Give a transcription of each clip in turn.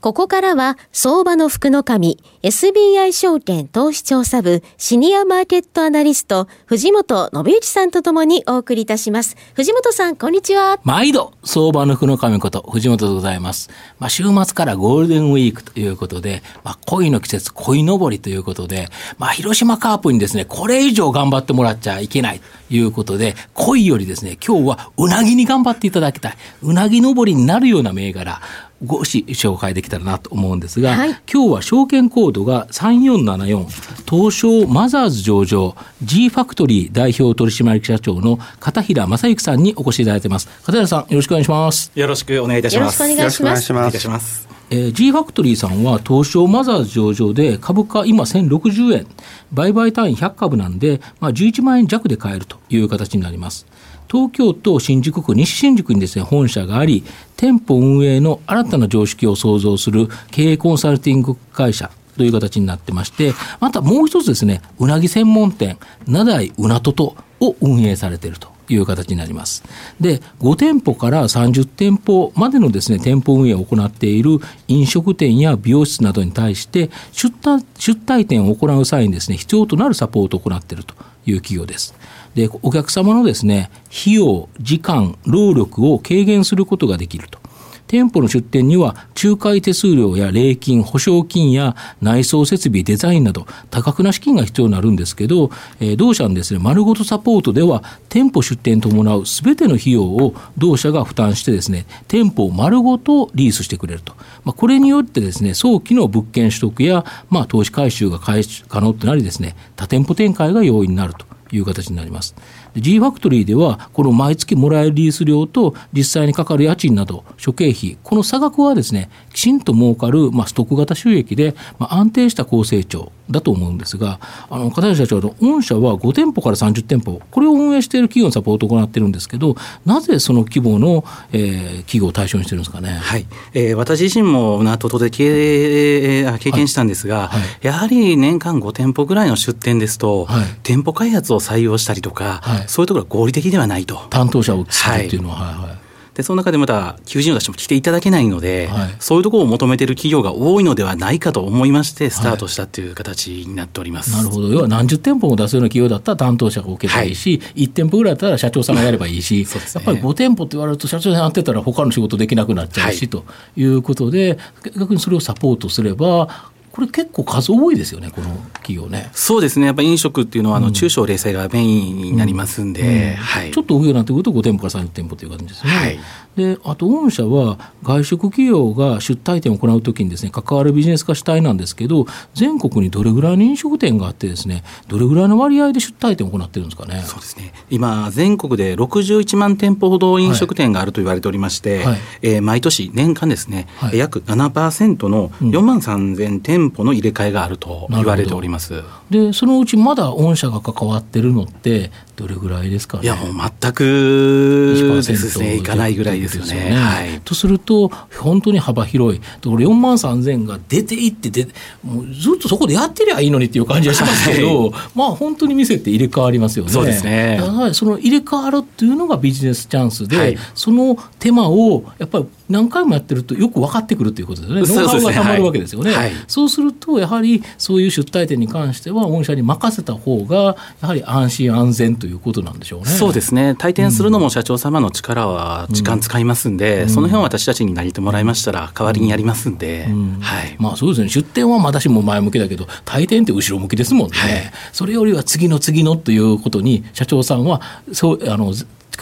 ここからは、相場の福の神、SBI 証券投資調査部、シニアマーケットアナリスト、藤本信之さんとともにお送りいたします。藤本さん、こんにちは。毎度、相場の福の神こと、藤本でございます。まあ、週末からゴールデンウィークということで、まあ、恋の季節、恋のぼりということで、まあ、広島カープにですね、これ以上頑張ってもらっちゃいけないいうことで、恋よりですね、今日はうなぎに頑張っていただきたい。うなぎ登りになるような銘柄、ごし紹介できたらなと思うんですが、はい、今日は証券コードが3474東証マザーズ上場 G ファクトリー代表取締役社長の片平正幸さんにお越しいただいてます。片平さんよろしくお願いします。よろしくお願いいたします。よろしくお願いします。お願いしますえー、G ファクトリーさんは東証マザーズ上場で株価今1060円。売買単位100株なんで、まあ、11万円弱で買えるという形になります。東京都新宿区西新宿にですね本社があり店舗運営の新たな常識を創造する経営コンサルティング会社という形になってましてまたもう一つですねうなぎ専門店名代うなととを運営されているという形になります。で、5店舗から30店舗までのですね、店舗運営を行っている飲食店や美容室などに対して出出退店を行う際にですね、必要となるサポートを行っているという企業です。でお客様のですね費用時間労力を軽減することができると店舗の出店には仲介手数料や礼金、保証金や内装設備、デザインなど多額な資金が必要になるんですけど、えー、同社のですね、丸ごとサポートでは店舗出店に伴うすべての費用を同社が負担してですね、店舗を丸ごとリースしてくれると。まあ、これによってですね、早期の物件取得や、まあ、投資回収が可能となりですね、多店舗展開が容易になると。いう形になります。G ファクトリーでは、この毎月もらえるリース料と実際にかかる家賃など、諸経費、この差額はですね、きちんと儲かる、まあ、ストック型収益で、まあ、安定した高成長だと思うんですが、あの、片社長の御社は5店舗から30店舗、これを運営している企業のサポートを行っているんですけど、なぜその規模の、えー、企業を対象にしてるんですかね？はい。えー、私自身もナトトで経営経験したんですが、はいはい、やはり年間5店舗ぐらいの出店ですと、はい、店舗開発を採用したりとか、そういうところは合理的ではないと。担当者を作るっていうのは、はい。はい。でその中でまた求人を出しても来ていただけないので、はい、そういうところを求めている企業が多いのではないかと思いましてスタートしたという形になっております、はい、なるほど。要は何十店舗も出すような企業だったら担当者が受けたらいいし、はい、1店舗ぐらいだったら社長さんがやればいいし、ね、やっぱり5店舗って言われると社長さんやってたら他の仕事できなくなっちゃうし、ということで逆にそれをサポートすればこれ結構数多いですよね、この企業ね。そうですね、やっぱり飲食っていうのは、あの中小零細がメインになりますんで、はい、ちょっと上になってくると5店舗から30店舗という感じですね。はい。であと御社は外食企業が出退店を行うときにですね関わるビジネス化主体なんですけど全国にどれぐらいの飲食店があってですねどれぐらいの割合で出退店を行ってるんですかね。そうですね。今全国で61万店舗ほど飲食店があると言われておりまして、はい、えー、毎年年間ですね、はい、約7%の4万3000店舗の入れ替えがあると言われております、でそのうちまだ御社が関わってるのってどれぐらいですか、ね、いやもう全くですね。いかないぐらいですよね。はい、とすると本当に幅広い。ところ4万3000が出ていってでもうずっとそこでやってりゃいいのにっていう感じはしますけど、はい、まあ本当に店って入れ替わりますよね。そうですね。その入れ替わるっていうのがビジネスチャンスで、はい、その手間をやっぱり何回もやってるとよく分かってくるということですね、ノウハウがたまるわけですよね。そう、すると、やはりそういう出退店に関しては、御社に任せた方が、やはり安心安全ということなんでしょうね。そうですね、退店するのも社長様の力は時間使いますんで、うん、その辺は私たちになりてもらいましたら、代わりにやりますんで、うん、はい、まあそうですね、出店は私も前向きだけど、退店って後ろ向きですもんね、はい、それよりは次の次のということに、社長さんはそうあの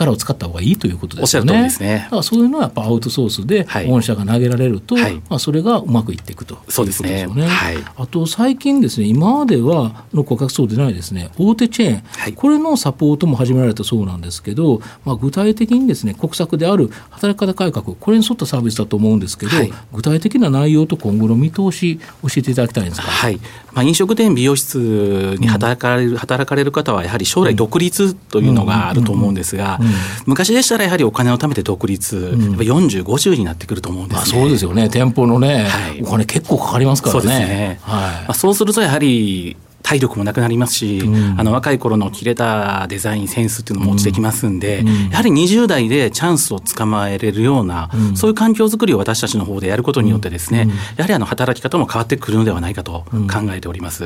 力を使った方がいいということですよね。だからそういうのはやっぱアウトソースで御社が投げられると、はい、まあ、それがうまくいっていくということですよね。ね。はい、あと最近ですね今まではの顧客層でないですね大手チェーン、はい、これのサポートも始められたそうなんですけど、まあ、具体的にですね国策である働き方改革これに沿ったサービスだと思うんですけど、具体的な内容と今後の見通し教えていただきたいんですか。はい。まあ、飲食店美容室に働かれる、うん、働かれる方はやはり将来独立というのがあると思うんですが、昔でしたらやはりお金を貯めて独立、うん、やっぱ40、50になってくると思うんです、ね、そうですよね、店舗のね、はい、お金結構かかりますからね。そうですね、はい。まあ、そうするとやはり体力もなくなりますし、うん、あの若い頃の切れたデザインセンスっていうのも落ちてきますんで、うん、やはり20代でチャンスをつかまえれるような、うん、そういう環境づくりを私たちの方でやることによってですね、やはりあの働き方も変わってくるのではないかと考えております。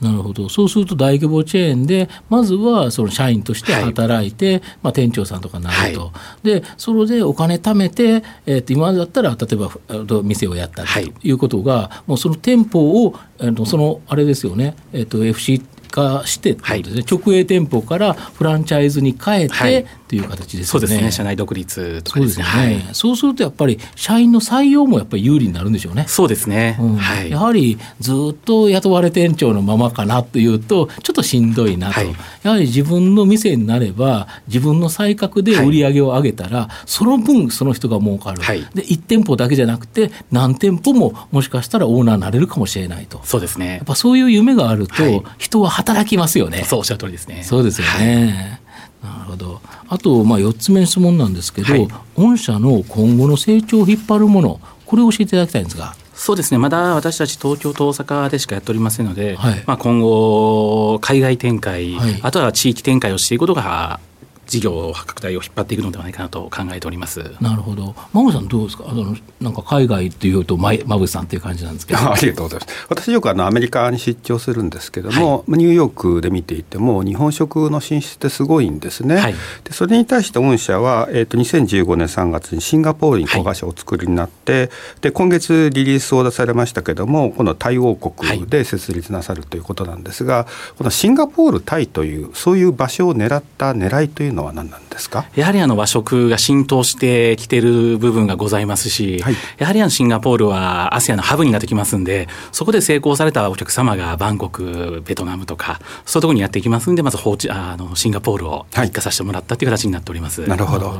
なるほど。そうすると大規模チェーンでまずはその社員として働いて、はい、まあ、店長さんとかになると、はい、でそれでお金貯めて、えー、と今だったら例えば店をやったとい。うことが、はい、もうその店舗を、えー、とそのあれですよね、えー、と FC 化してですね、はい、直営店舗からフランチャイズに変えて、はい、という形ですね。そうですね。社内独立とかですね。そうですね、はい、そうするとやっぱり社員の採用もやっぱり有利になるんでしょうね。そうですね。うん、はい、やはりずっと雇われ店長のままかなというとちょっとしんどいなと、やはり自分の店になれば自分の才覚で売り上げを上げたら、その分その人が儲かる。で1店舗だけじゃなくて何店舗ももしかしたらオーナーになれるかもしれないと。そうですね。やっぱそういう夢があると、人は働きますよね。そうおっしゃる通りですね。そうですよね。なるほど。あと、まあ、4つ目の質問なんですけど、はい、御社の今後の成長を引っ張るもの、これを教えていただきたいんですが。そうですね、まだ私たち東京と大阪でしかやっておりませんので、はい、まあ、今後、海外展開、はい、あとは地域展開をしていくことが事業拡大を引っ張っていくのではないかなと考えております。なるほど、馬口さん、どうですか、あのなんか海外っていうと、馬口さんっていう感じなんですけど。ありがとうございます、私、よくあのアメリカに出張するんですけども、はい、ニューヨークで見ていても、日本食の進出ってすごいんですね、はい、でそれに対して御社は、えーと、2015年3月にシンガポールに子会社をお作りになって、はい、で今月、リリースを出されましたけども、このタイ王国で設立なさるということなんですが、このシンガポール、タイという、そういう場所を狙った狙いというのは何なんですか？やはりあの和食が浸透してきてる部分がございますし、はい、やはりあのシンガポールはアセアのハブになってきますんで、そこで成功されたお客様がバンコク、ベトナムとか、そういうところにやっていきますんで、まず放置あのシンガポールを一家させてもらったという形になっております。なるほど。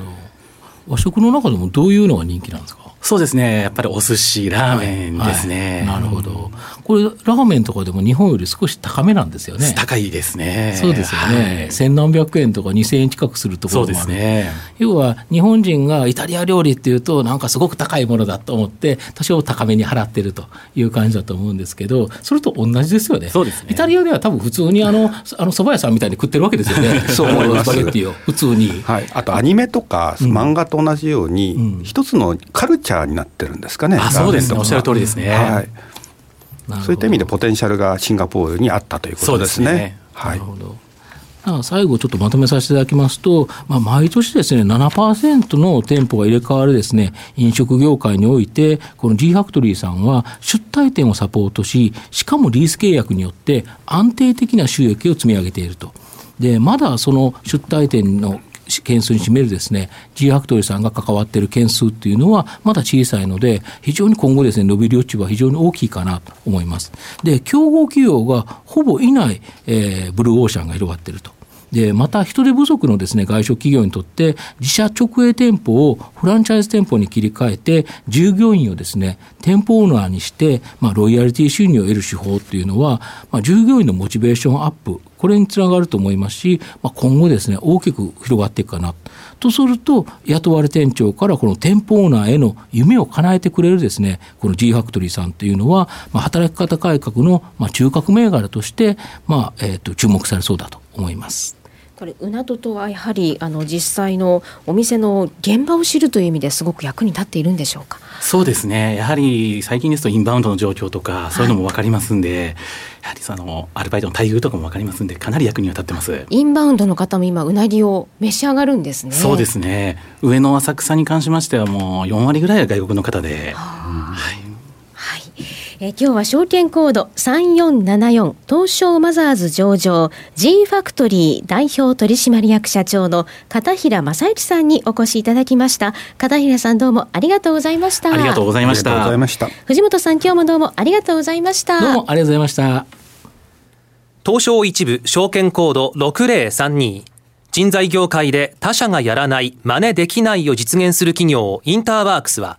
和食の中でもどういうのが人気なんですか？そうですね、やっぱりお寿司、ラーメンですね。はいはい、なるほど、これ、ラーメンとかでも日本より少し高めなんですよね。高いですね。そうですよね、はい、千何百円とか2000円近くするところもあるそうですね。要は、日本人がイタリア料理っていうと、なんかすごく高いものだと思って、多少高めに払ってるという感じだと思うんですけど、それと同じですよね。そうですね。イタリアでは多分普通にあの、あの蕎麦屋さんみたいに食ってるわけですよね。そう思います。スパゲッティを普通に。はい。あとアニメとか漫画と同じように、うん、一つのカルチャーになってるんですですかね。あそうですね、おっしゃる通りですね。はい。そういった意味でポテンシャルがシンガポールにあったということですね。すねはい。なるほど。最後ちょっとまとめさせていただきますと、まあ、毎年ですね、7%の店舗が入れ替わるですね、飲食業界において、この G ファクトリーさんは出退店をサポートし、しかもリース契約によって安定的な収益を積み上げていると。で、まだその出退店の件数に占めるですね G ファクトリさんが関わっている件数っていうのはまだ小さいので非常に今後ですね伸びる余地は非常に大きいかなと思います。で競合企業がほぼいない、えー、ブルーオーシャンが広がっていると。でまた人手不足のですね外食企業にとって自社直営店舗をフランチャイズ店舗に切り替えて従業員をですね店舗オーナーにして、まあ、ロイヤリティ収入を得る手法っていうのは、まあ、従業員のモチベーションアップこれにつながると思いますし、まあ、今後ですね大きく広がっていくかなとすると雇われ店長からこの店舗オーナーへの夢を叶えてくれるですねこの G ファクトリーさんというのは、まあ、働き方改革の、まあ、中核銘柄として、まあえーと注目されそうだと思います。これうなどとはやはりあの実際のお店の現場を知るという意味ですごく役に立っているんでしょうか？そうですね。やはり最近ですとインバウンドの状況とかそういうのも分かりますんで、はい、やはりそのアルバイトの待遇とかも分かりますんでかなり役には立ってます。インバウンドの方も今うなぎを召し上がるんですね。そうですね。上野浅草に関しましてはもう4割ぐらいは外国の方で、はあ、はいえ今日は証券コード3474東証マザーズ上場 G ファクトリー代表取締役社長の片平正幸さんにお越しいただきました。片平さんどうもありがとうございました。ありがとうございました。藤本さん今日もどうもありがとうございました。どうもありがとうございました。東証一部証券コード6032人材業界で他社がやらない真似できないを実現する企業インターワークスは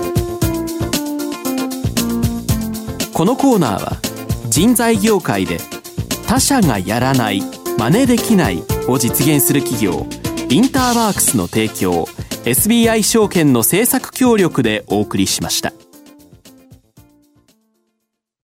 このコーナーは人材業界で他社がやらない真似できないを実現する企業インターワークスの提供 SBI 証券の政策協力でお送りしました。